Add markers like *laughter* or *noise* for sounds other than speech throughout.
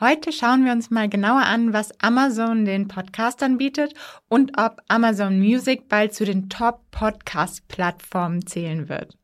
Heute schauen wir uns mal genauer an, was Amazon den Podcastern bietet und ob Amazon Music bald zu den Top-Podcast-Plattformen zählen wird.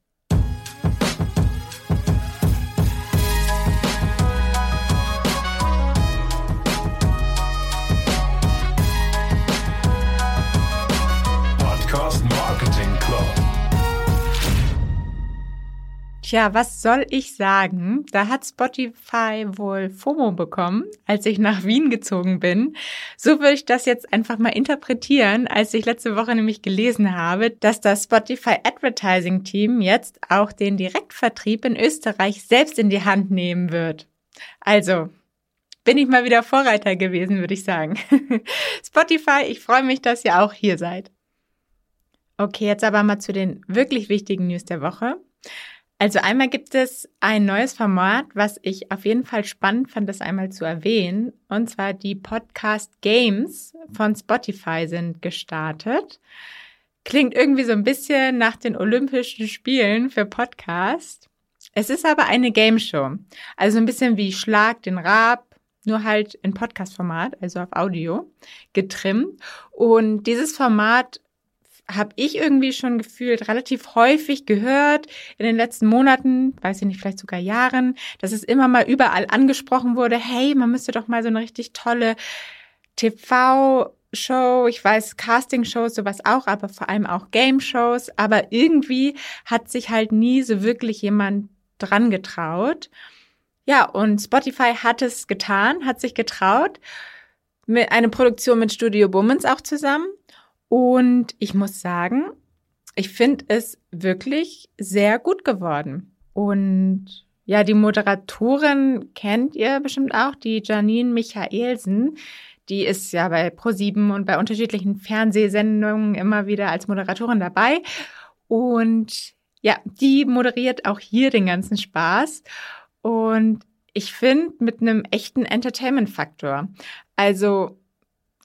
Tja, was soll ich sagen? Da hat Spotify wohl FOMO bekommen, als ich nach Wien gezogen bin. So würde ich das jetzt einfach mal interpretieren, als ich letzte Woche nämlich gelesen habe, dass das Spotify Advertising Team jetzt auch den Direktvertrieb in Österreich selbst in die Hand nehmen wird. Also, bin ich mal wieder Vorreiter gewesen, würde ich sagen. *laughs* Spotify, ich freue mich, dass ihr auch hier seid. Okay, jetzt aber mal zu den wirklich wichtigen News der Woche. Also einmal gibt es ein neues Format, was ich auf jeden Fall spannend fand, das einmal zu erwähnen. Und zwar die Podcast Games von Spotify sind gestartet. Klingt irgendwie so ein bisschen nach den Olympischen Spielen für Podcast. Es ist aber eine Game Show. Also ein bisschen wie Schlag den Rab, nur halt in Podcast-Format, also auf Audio, getrimmt. Und dieses Format habe ich irgendwie schon gefühlt relativ häufig gehört in den letzten Monaten, weiß ich nicht, vielleicht sogar Jahren, dass es immer mal überall angesprochen wurde, hey, man müsste doch mal so eine richtig tolle TV Show, ich weiß Casting-Shows, sowas auch, aber vor allem auch Game-Shows. Aber irgendwie hat sich halt nie so wirklich jemand dran getraut. Ja, und Spotify hat es getan, hat sich getraut. Mit einer Produktion mit Studio Bummens auch zusammen. Und ich muss sagen, ich finde es wirklich sehr gut geworden. Und ja, die Moderatorin kennt ihr bestimmt auch, die Janine Michaelsen. Die ist ja bei ProSieben und bei unterschiedlichen Fernsehsendungen immer wieder als Moderatorin dabei. Und ja, die moderiert auch hier den ganzen Spaß. Und ich finde mit einem echten Entertainment-Faktor. Also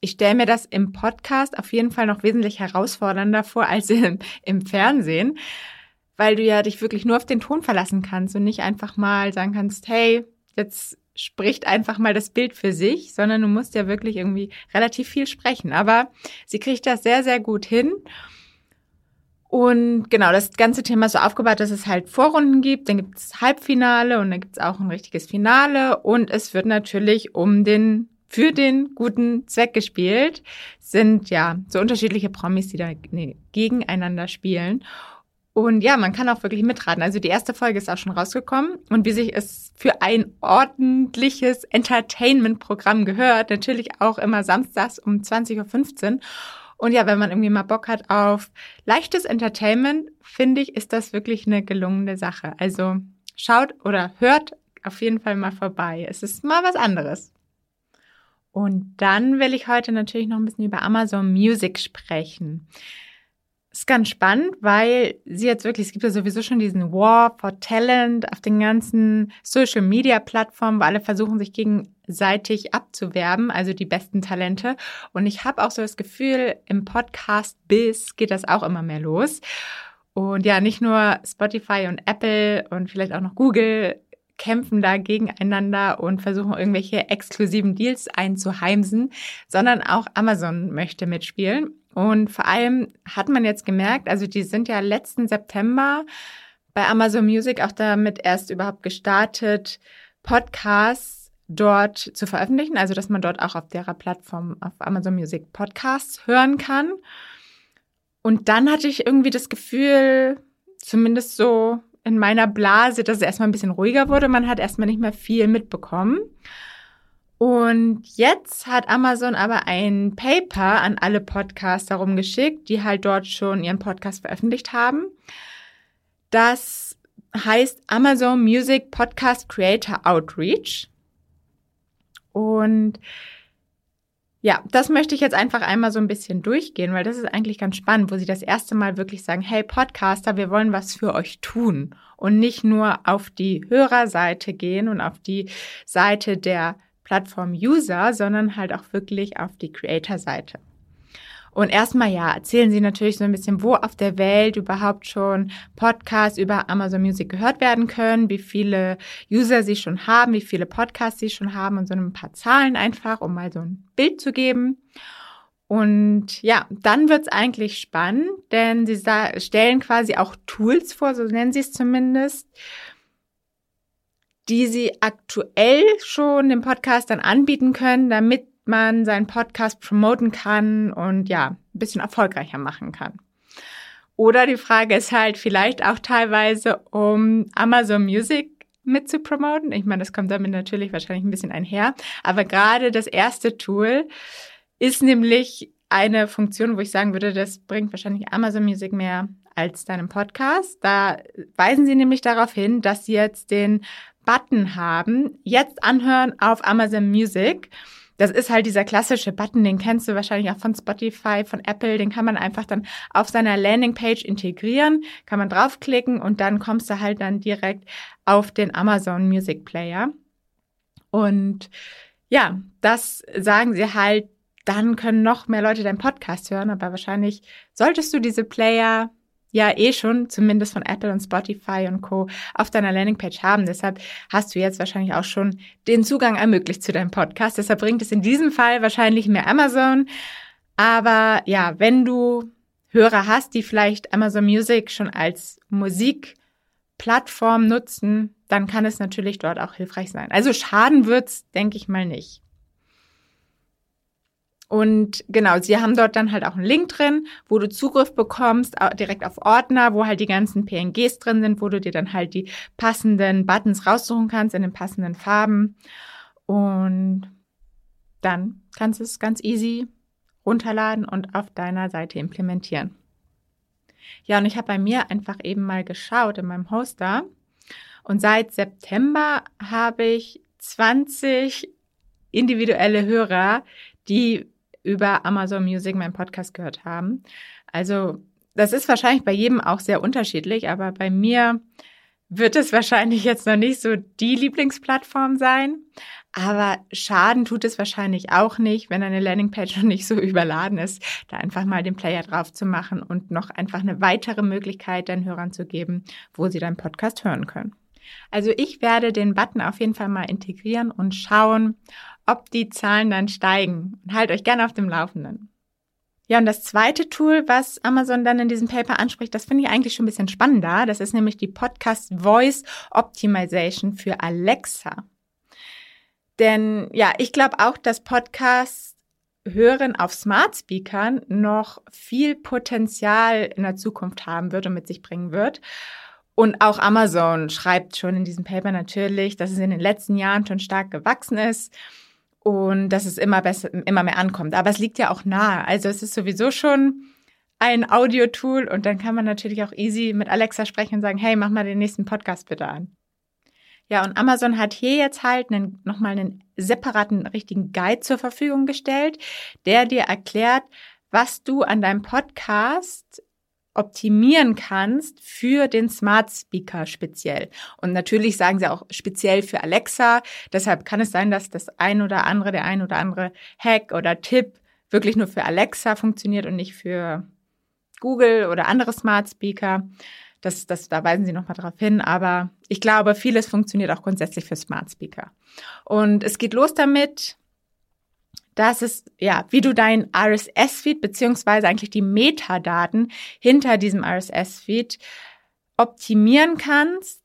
ich stelle mir das im Podcast auf jeden Fall noch wesentlich herausfordernder vor als im, im Fernsehen, weil du ja dich wirklich nur auf den Ton verlassen kannst und nicht einfach mal sagen kannst, hey, jetzt spricht einfach mal das Bild für sich, sondern du musst ja wirklich irgendwie relativ viel sprechen. Aber sie kriegt das sehr, sehr gut hin. Und genau, das ganze Thema ist so aufgebaut, dass es halt Vorrunden gibt, dann gibt es Halbfinale und dann gibt es auch ein richtiges Finale und es wird natürlich um den für den guten Zweck gespielt, sind ja so unterschiedliche Promis, die da nee, gegeneinander spielen. Und ja, man kann auch wirklich mitraten. Also die erste Folge ist auch schon rausgekommen und wie sich es für ein ordentliches Entertainment-Programm gehört, natürlich auch immer samstags um 20.15 Uhr. Und ja, wenn man irgendwie mal Bock hat auf leichtes Entertainment, finde ich, ist das wirklich eine gelungene Sache. Also schaut oder hört auf jeden Fall mal vorbei. Es ist mal was anderes. Und dann will ich heute natürlich noch ein bisschen über Amazon Music sprechen. ist ganz spannend, weil sie jetzt wirklich, es gibt ja sowieso schon diesen War for Talent auf den ganzen Social Media Plattformen, wo alle versuchen, sich gegenseitig abzuwerben, also die besten Talente. Und ich habe auch so das Gefühl, im Podcast Biz geht das auch immer mehr los. Und ja, nicht nur Spotify und Apple und vielleicht auch noch Google kämpfen da gegeneinander und versuchen irgendwelche exklusiven Deals einzuheimsen, sondern auch Amazon möchte mitspielen. Und vor allem hat man jetzt gemerkt, also die sind ja letzten September bei Amazon Music auch damit erst überhaupt gestartet, Podcasts dort zu veröffentlichen, also dass man dort auch auf derer Plattform auf Amazon Music Podcasts hören kann. Und dann hatte ich irgendwie das Gefühl, zumindest so in meiner Blase, dass es erstmal ein bisschen ruhiger wurde. Man hat erstmal nicht mehr viel mitbekommen. Und jetzt hat Amazon aber ein Paper an alle Podcaster rumgeschickt, die halt dort schon ihren Podcast veröffentlicht haben. Das heißt Amazon Music Podcast Creator Outreach. Und ja, das möchte ich jetzt einfach einmal so ein bisschen durchgehen, weil das ist eigentlich ganz spannend, wo sie das erste Mal wirklich sagen, hey Podcaster, wir wollen was für euch tun und nicht nur auf die Hörerseite gehen und auf die Seite der Plattform-User, sondern halt auch wirklich auf die Creator-Seite. Und erstmal ja, erzählen sie natürlich so ein bisschen, wo auf der Welt überhaupt schon Podcasts über Amazon Music gehört werden können, wie viele User sie schon haben, wie viele Podcasts sie schon haben und so ein paar Zahlen einfach, um mal so ein Bild zu geben. Und ja, dann wird's eigentlich spannend, denn sie stellen quasi auch Tools vor, so nennen sie es zumindest, die sie aktuell schon dem Podcast dann anbieten können, damit man seinen Podcast promoten kann und ja, ein bisschen erfolgreicher machen kann. Oder die Frage ist halt vielleicht auch teilweise, um Amazon Music mit zu promoten. Ich meine, das kommt damit natürlich wahrscheinlich ein bisschen einher. Aber gerade das erste Tool ist nämlich eine Funktion, wo ich sagen würde, das bringt wahrscheinlich Amazon Music mehr als deinem Podcast. Da weisen sie nämlich darauf hin, dass sie jetzt den Button haben, jetzt anhören auf Amazon Music. Das ist halt dieser klassische Button, den kennst du wahrscheinlich auch von Spotify, von Apple. Den kann man einfach dann auf seiner Landingpage integrieren, kann man draufklicken und dann kommst du halt dann direkt auf den Amazon Music Player. Und ja, das sagen sie halt, dann können noch mehr Leute deinen Podcast hören, aber wahrscheinlich solltest du diese Player ja eh schon, zumindest von Apple und Spotify und Co. auf deiner Landingpage haben. Deshalb hast du jetzt wahrscheinlich auch schon den Zugang ermöglicht zu deinem Podcast. Deshalb bringt es in diesem Fall wahrscheinlich mehr Amazon. Aber ja, wenn du Hörer hast, die vielleicht Amazon Music schon als Musikplattform nutzen, dann kann es natürlich dort auch hilfreich sein. Also schaden wird's, denke ich mal nicht. Und genau, sie haben dort dann halt auch einen Link drin, wo du Zugriff bekommst, direkt auf Ordner, wo halt die ganzen PNGs drin sind, wo du dir dann halt die passenden Buttons raussuchen kannst in den passenden Farben. Und dann kannst du es ganz easy runterladen und auf deiner Seite implementieren. Ja, und ich habe bei mir einfach eben mal geschaut in meinem Hoster. Und seit September habe ich 20 individuelle Hörer, die über Amazon Music meinen Podcast gehört haben. Also das ist wahrscheinlich bei jedem auch sehr unterschiedlich, aber bei mir wird es wahrscheinlich jetzt noch nicht so die Lieblingsplattform sein. Aber Schaden tut es wahrscheinlich auch nicht, wenn eine Landingpage noch nicht so *laughs* überladen ist, da einfach mal den Player drauf zu machen und noch einfach eine weitere Möglichkeit deinen Hörern zu geben, wo sie deinen Podcast hören können. Also ich werde den Button auf jeden Fall mal integrieren und schauen, ob die Zahlen dann steigen. Halt euch gerne auf dem Laufenden. Ja, und das zweite Tool, was Amazon dann in diesem Paper anspricht, das finde ich eigentlich schon ein bisschen spannender. Das ist nämlich die Podcast Voice Optimization für Alexa. Denn ja, ich glaube auch, dass Podcasts hören auf Smart Speakern noch viel Potenzial in der Zukunft haben wird und mit sich bringen wird. Und auch Amazon schreibt schon in diesem Paper natürlich, dass es in den letzten Jahren schon stark gewachsen ist und dass es immer besser, immer mehr ankommt. Aber es liegt ja auch nahe. Also es ist sowieso schon ein Audio-Tool und dann kann man natürlich auch easy mit Alexa sprechen und sagen, hey, mach mal den nächsten Podcast bitte an. Ja, und Amazon hat hier jetzt halt einen, nochmal einen separaten richtigen Guide zur Verfügung gestellt, der dir erklärt, was du an deinem Podcast optimieren kannst für den Smart Speaker speziell. Und natürlich sagen sie auch speziell für Alexa. Deshalb kann es sein, dass das ein oder andere, der ein oder andere Hack oder Tipp wirklich nur für Alexa funktioniert und nicht für Google oder andere Smart Speaker. Das, das, da weisen sie nochmal drauf hin. Aber ich glaube, vieles funktioniert auch grundsätzlich für Smart Speaker. Und es geht los damit, das ist, ja, wie du dein RSS-Feed beziehungsweise eigentlich die Metadaten hinter diesem RSS-Feed optimieren kannst,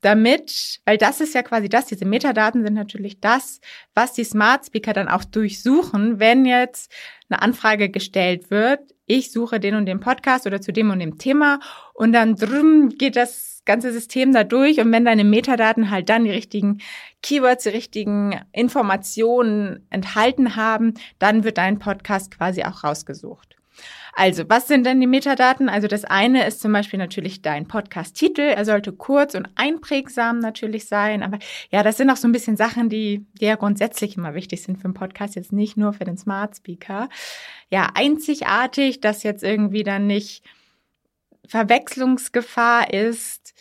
damit, weil das ist ja quasi das, diese Metadaten sind natürlich das, was die Smart Speaker dann auch durchsuchen, wenn jetzt eine Anfrage gestellt wird, ich suche den und den Podcast oder zu dem und dem Thema und dann drum geht das ganze System da durch und wenn deine Metadaten halt dann die richtigen Keywords, die richtigen Informationen enthalten haben, dann wird dein Podcast quasi auch rausgesucht. Also, was sind denn die Metadaten? Also, das eine ist zum Beispiel natürlich dein Podcast-Titel. Er sollte kurz und einprägsam natürlich sein. Aber ja, das sind auch so ein bisschen Sachen, die, die ja grundsätzlich immer wichtig sind für einen Podcast, jetzt nicht nur für den Smart Speaker. Ja, einzigartig, dass jetzt irgendwie dann nicht Verwechslungsgefahr ist.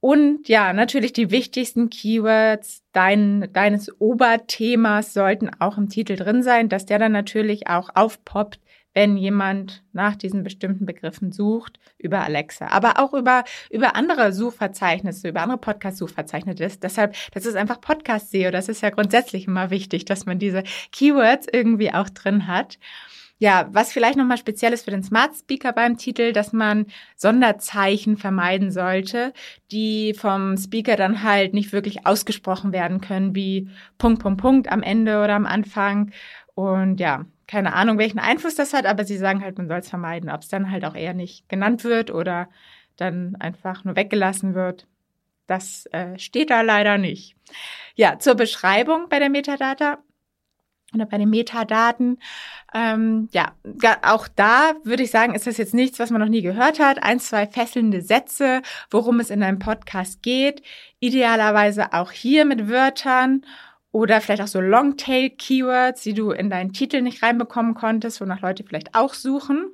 Und ja, natürlich die wichtigsten Keywords dein, deines Oberthemas sollten auch im Titel drin sein, dass der dann natürlich auch aufpoppt, wenn jemand nach diesen bestimmten Begriffen sucht, über Alexa. Aber auch über, über andere Suchverzeichnisse, über andere Podcast-Suchverzeichnisse. Deshalb, das ist einfach Podcast-SEO. Das ist ja grundsätzlich immer wichtig, dass man diese Keywords irgendwie auch drin hat. Ja, was vielleicht nochmal speziell ist für den Smart Speaker beim Titel, dass man Sonderzeichen vermeiden sollte, die vom Speaker dann halt nicht wirklich ausgesprochen werden können, wie Punkt, Punkt, Punkt am Ende oder am Anfang. Und ja, keine Ahnung, welchen Einfluss das hat, aber sie sagen halt, man soll es vermeiden. Ob es dann halt auch eher nicht genannt wird oder dann einfach nur weggelassen wird, das äh, steht da leider nicht. Ja, zur Beschreibung bei der Metadata oder bei den Metadaten. Ähm, ja, auch da würde ich sagen, ist das jetzt nichts, was man noch nie gehört hat. Ein, zwei fesselnde Sätze, worum es in einem Podcast geht. Idealerweise auch hier mit Wörtern oder vielleicht auch so Longtail-Keywords, die du in deinen Titel nicht reinbekommen konntest, wonach Leute vielleicht auch suchen.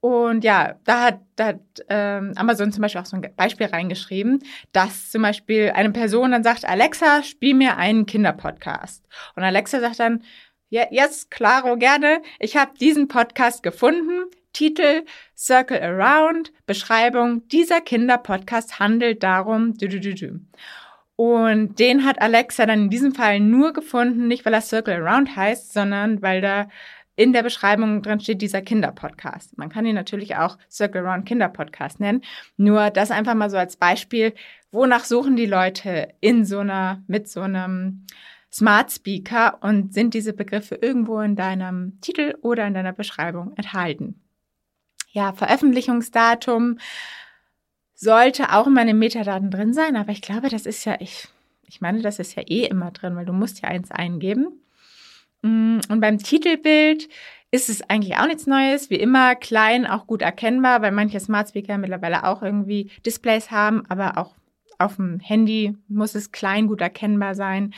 Und ja, da hat, da hat ähm, Amazon zum Beispiel auch so ein Beispiel reingeschrieben, dass zum Beispiel eine Person dann sagt, Alexa, spiel mir einen Kinderpodcast. Und Alexa sagt dann, ja, yes, claro, gerne. Ich habe diesen Podcast gefunden. Titel Circle Around, Beschreibung, dieser Kinderpodcast handelt darum, du, du, du, du. Und den hat Alexa dann in diesem Fall nur gefunden, nicht weil er Circle Around heißt, sondern weil da in der Beschreibung drin steht dieser Kinderpodcast. Man kann ihn natürlich auch Circle Around Kinderpodcast nennen. Nur das einfach mal so als Beispiel. Wonach suchen die Leute in so einer, mit so einem Smart Speaker und sind diese Begriffe irgendwo in deinem Titel oder in deiner Beschreibung enthalten? Ja, Veröffentlichungsdatum sollte auch in meinen Metadaten drin sein, aber ich glaube, das ist ja, ich, ich meine, das ist ja eh immer drin, weil du musst ja eins eingeben. Mm, und beim Titelbild ist es eigentlich auch nichts Neues. Wie immer klein, auch gut erkennbar, weil manche Smart Speaker mittlerweile auch irgendwie Displays haben, aber auch auf dem Handy muss es klein gut erkennbar sein.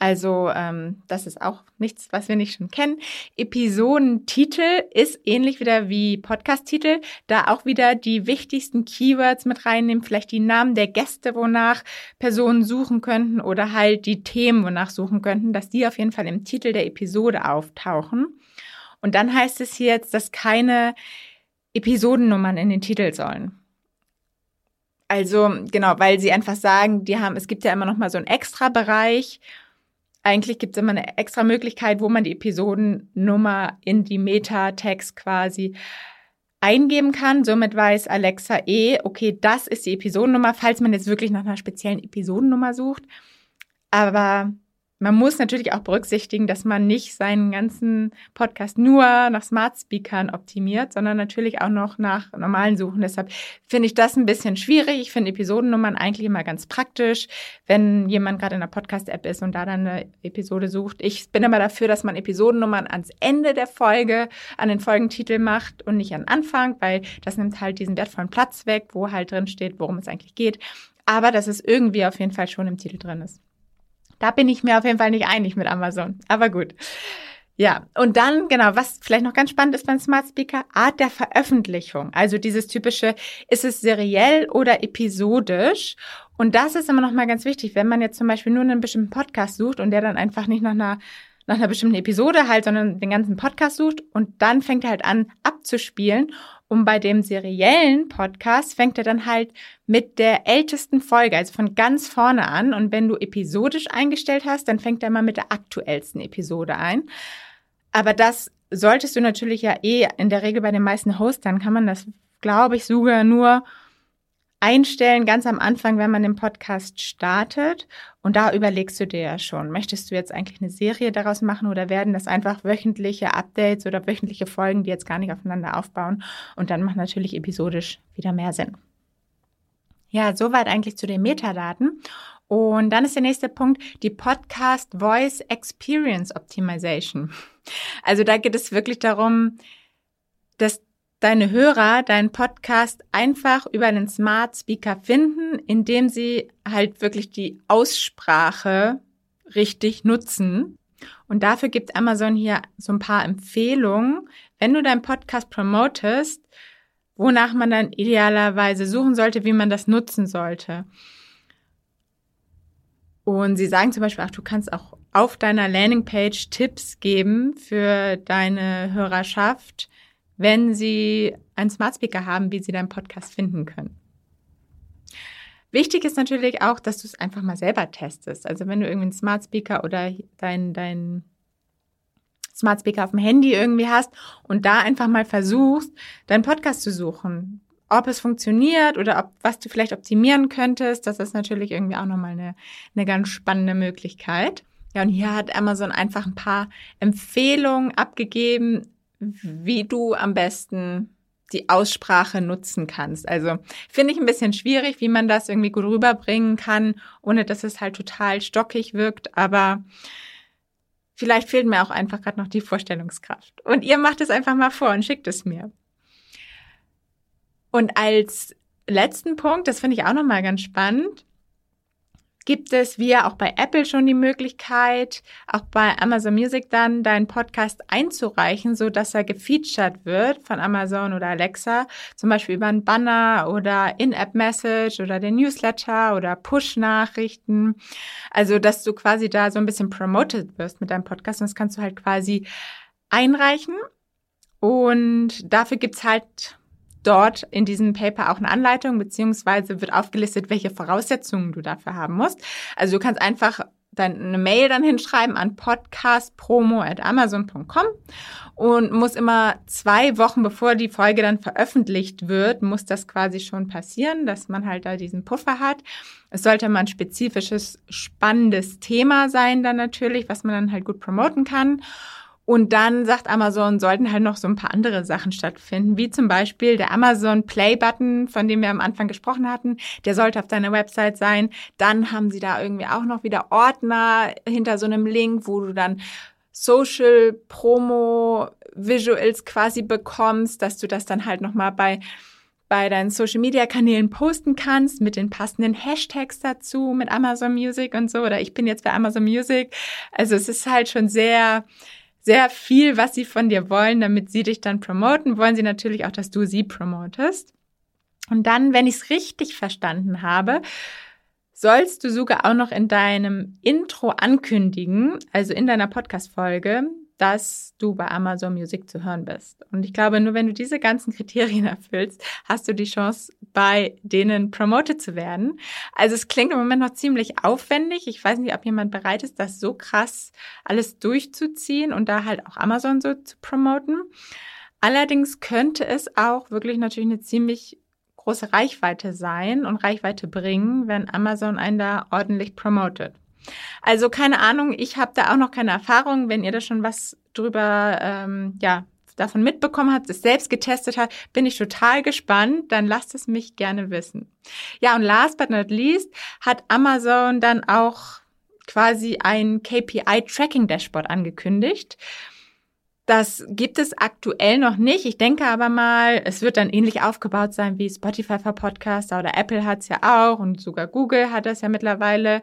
Also ähm, das ist auch nichts, was wir nicht schon kennen. Episodentitel ist ähnlich wieder wie Podcast-Titel, da auch wieder die wichtigsten Keywords mit reinnehmen, vielleicht die Namen der Gäste, wonach Personen suchen könnten oder halt die Themen, wonach suchen könnten, dass die auf jeden Fall im Titel der Episode auftauchen. Und dann heißt es hier jetzt, dass keine Episodennummern in den Titel sollen. Also genau, weil sie einfach sagen, die haben, es gibt ja immer noch mal so einen extra Bereich eigentlich gibt es immer eine extra Möglichkeit, wo man die Episodennummer in die Meta-Text quasi eingeben kann. Somit weiß Alexa eh, okay, das ist die Episodennummer, falls man jetzt wirklich nach einer speziellen Episodennummer sucht. Aber man muss natürlich auch berücksichtigen, dass man nicht seinen ganzen Podcast nur nach Smart Speakern optimiert, sondern natürlich auch noch nach normalen Suchen. Deshalb finde ich das ein bisschen schwierig. Ich finde Episodennummern eigentlich immer ganz praktisch, wenn jemand gerade in einer Podcast-App ist und da dann eine Episode sucht. Ich bin immer dafür, dass man Episodennummern ans Ende der Folge, an den Folgentitel macht und nicht an Anfang, weil das nimmt halt diesen wertvollen Platz weg, wo halt drin steht, worum es eigentlich geht. Aber dass es irgendwie auf jeden Fall schon im Titel drin ist. Da bin ich mir auf jeden Fall nicht einig mit Amazon. Aber gut. Ja, und dann, genau, was vielleicht noch ganz spannend ist beim Smart Speaker, Art der Veröffentlichung. Also dieses typische, ist es seriell oder episodisch? Und das ist immer noch mal ganz wichtig, wenn man jetzt zum Beispiel nur einen bestimmten Podcast sucht und der dann einfach nicht nach einer nach einer bestimmten Episode halt, sondern den ganzen Podcast sucht und dann fängt er halt an abzuspielen und bei dem seriellen Podcast fängt er dann halt mit der ältesten Folge, also von ganz vorne an. Und wenn du episodisch eingestellt hast, dann fängt er mal mit der aktuellsten Episode ein. Aber das solltest du natürlich ja eh in der Regel bei den meisten Hostern kann man das, glaube ich, sogar nur einstellen, ganz am Anfang, wenn man den Podcast startet. Und da überlegst du dir ja schon, möchtest du jetzt eigentlich eine Serie daraus machen oder werden das einfach wöchentliche Updates oder wöchentliche Folgen, die jetzt gar nicht aufeinander aufbauen? Und dann macht natürlich episodisch wieder mehr Sinn. Ja, soweit eigentlich zu den Metadaten. Und dann ist der nächste Punkt die Podcast Voice Experience Optimization. Also da geht es wirklich darum, dass deine Hörer deinen Podcast einfach über einen Smart Speaker finden, indem sie halt wirklich die Aussprache richtig nutzen. Und dafür gibt Amazon hier so ein paar Empfehlungen. Wenn du deinen Podcast promotest, wonach man dann idealerweise suchen sollte, wie man das nutzen sollte. Und sie sagen zum Beispiel, ach, du kannst auch auf deiner Landingpage Tipps geben für deine Hörerschaft, wenn sie einen Smart Speaker haben, wie sie deinen Podcast finden können. Wichtig ist natürlich auch, dass du es einfach mal selber testest. Also wenn du irgendwie einen Smart Speaker oder dein, dein Smart Speaker auf dem Handy irgendwie hast und da einfach mal versuchst, deinen Podcast zu suchen. Ob es funktioniert oder ob, was du vielleicht optimieren könntest, das ist natürlich irgendwie auch nochmal eine, eine ganz spannende Möglichkeit. Ja, und hier hat Amazon einfach ein paar Empfehlungen abgegeben, wie du am besten die Aussprache nutzen kannst. Also finde ich ein bisschen schwierig, wie man das irgendwie gut rüberbringen kann, ohne dass es halt total stockig wirkt. Aber vielleicht fehlt mir auch einfach gerade noch die Vorstellungskraft. Und ihr macht es einfach mal vor und schickt es mir. Und als letzten Punkt, das finde ich auch nochmal ganz spannend, gibt es, wie auch bei Apple schon die Möglichkeit, auch bei Amazon Music dann deinen Podcast einzureichen, so dass er gefeatured wird von Amazon oder Alexa, zum Beispiel über einen Banner oder In-App-Message oder den Newsletter oder Push-Nachrichten. Also, dass du quasi da so ein bisschen promoted wirst mit deinem Podcast und das kannst du halt quasi einreichen. Und dafür gibt's halt dort in diesem Paper auch eine Anleitung, beziehungsweise wird aufgelistet, welche Voraussetzungen du dafür haben musst. Also du kannst einfach deine Mail dann hinschreiben an podcastpromo@amazon.com und muss immer zwei Wochen bevor die Folge dann veröffentlicht wird, muss das quasi schon passieren, dass man halt da diesen Puffer hat. Es sollte mal ein spezifisches, spannendes Thema sein dann natürlich, was man dann halt gut promoten kann. Und dann sagt Amazon, sollten halt noch so ein paar andere Sachen stattfinden, wie zum Beispiel der Amazon Play-Button, von dem wir am Anfang gesprochen hatten. Der sollte auf deiner Website sein. Dann haben sie da irgendwie auch noch wieder Ordner hinter so einem Link, wo du dann Social Promo Visuals quasi bekommst, dass du das dann halt nochmal bei bei deinen Social Media Kanälen posten kannst mit den passenden Hashtags dazu, mit Amazon Music und so. Oder ich bin jetzt bei Amazon Music. Also es ist halt schon sehr, sehr viel, was sie von dir wollen, damit sie dich dann promoten, wollen sie natürlich auch, dass du sie promotest. Und dann, wenn ich es richtig verstanden habe, sollst du sogar auch noch in deinem Intro ankündigen, also in deiner Podcast-Folge, dass du bei Amazon Music zu hören bist. Und ich glaube, nur wenn du diese ganzen Kriterien *laughs* erfüllst, hast du die Chance, bei denen promoted zu werden. Also es klingt im Moment noch ziemlich aufwendig. Ich weiß nicht, ob jemand bereit ist, das so krass alles durchzuziehen und da halt auch Amazon so zu promoten. Allerdings könnte es auch wirklich natürlich eine ziemlich große Reichweite sein und Reichweite bringen, wenn Amazon einen da ordentlich promotet. Also keine Ahnung, ich habe da auch noch keine Erfahrung. Wenn ihr da schon was drüber, ähm, ja, davon mitbekommen habt, es selbst getestet hat, bin ich total gespannt. Dann lasst es mich gerne wissen. Ja, und last but not least hat Amazon dann auch quasi ein KPI-Tracking-Dashboard angekündigt. Das gibt es aktuell noch nicht. Ich denke aber mal, es wird dann ähnlich aufgebaut sein wie Spotify für Podcaster oder Apple hat es ja auch und sogar Google hat das ja mittlerweile.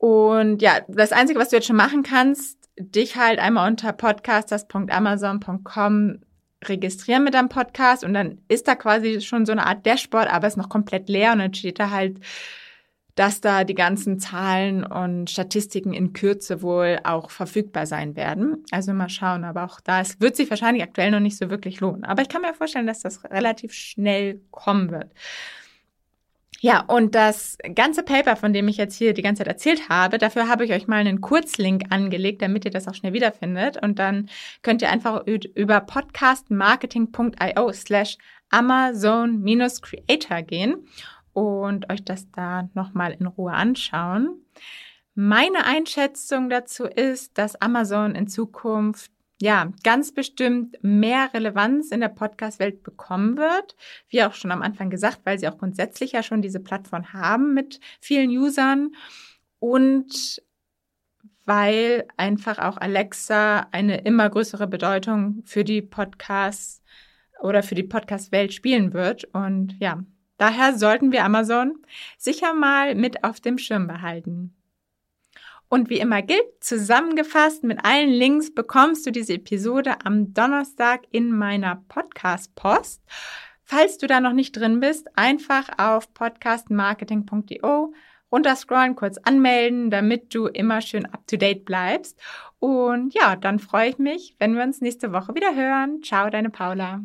Und ja, das Einzige, was du jetzt schon machen kannst, dich halt einmal unter podcasters.amazon.com registrieren mit deinem Podcast und dann ist da quasi schon so eine Art Dashboard, aber ist noch komplett leer und dann steht da halt, dass da die ganzen Zahlen und Statistiken in Kürze wohl auch verfügbar sein werden. Also mal schauen, aber auch da es wird sich wahrscheinlich aktuell noch nicht so wirklich lohnen. Aber ich kann mir vorstellen, dass das relativ schnell kommen wird. Ja, und das ganze Paper, von dem ich jetzt hier die ganze Zeit erzählt habe, dafür habe ich euch mal einen Kurzlink angelegt, damit ihr das auch schnell wiederfindet. Und dann könnt ihr einfach über podcastmarketing.io slash Amazon-Creator gehen und euch das da nochmal in Ruhe anschauen. Meine Einschätzung dazu ist, dass Amazon in Zukunft ja, ganz bestimmt mehr Relevanz in der Podcast-Welt bekommen wird. Wie auch schon am Anfang gesagt, weil sie auch grundsätzlich ja schon diese Plattform haben mit vielen Usern und weil einfach auch Alexa eine immer größere Bedeutung für die Podcasts oder für die Podcast-Welt spielen wird. Und ja, daher sollten wir Amazon sicher mal mit auf dem Schirm behalten. Und wie immer gilt, zusammengefasst mit allen Links bekommst du diese Episode am Donnerstag in meiner Podcast-Post. Falls du da noch nicht drin bist, einfach auf podcastmarketing.io runterscrollen, kurz anmelden, damit du immer schön up-to-date bleibst. Und ja, dann freue ich mich, wenn wir uns nächste Woche wieder hören. Ciao, deine Paula.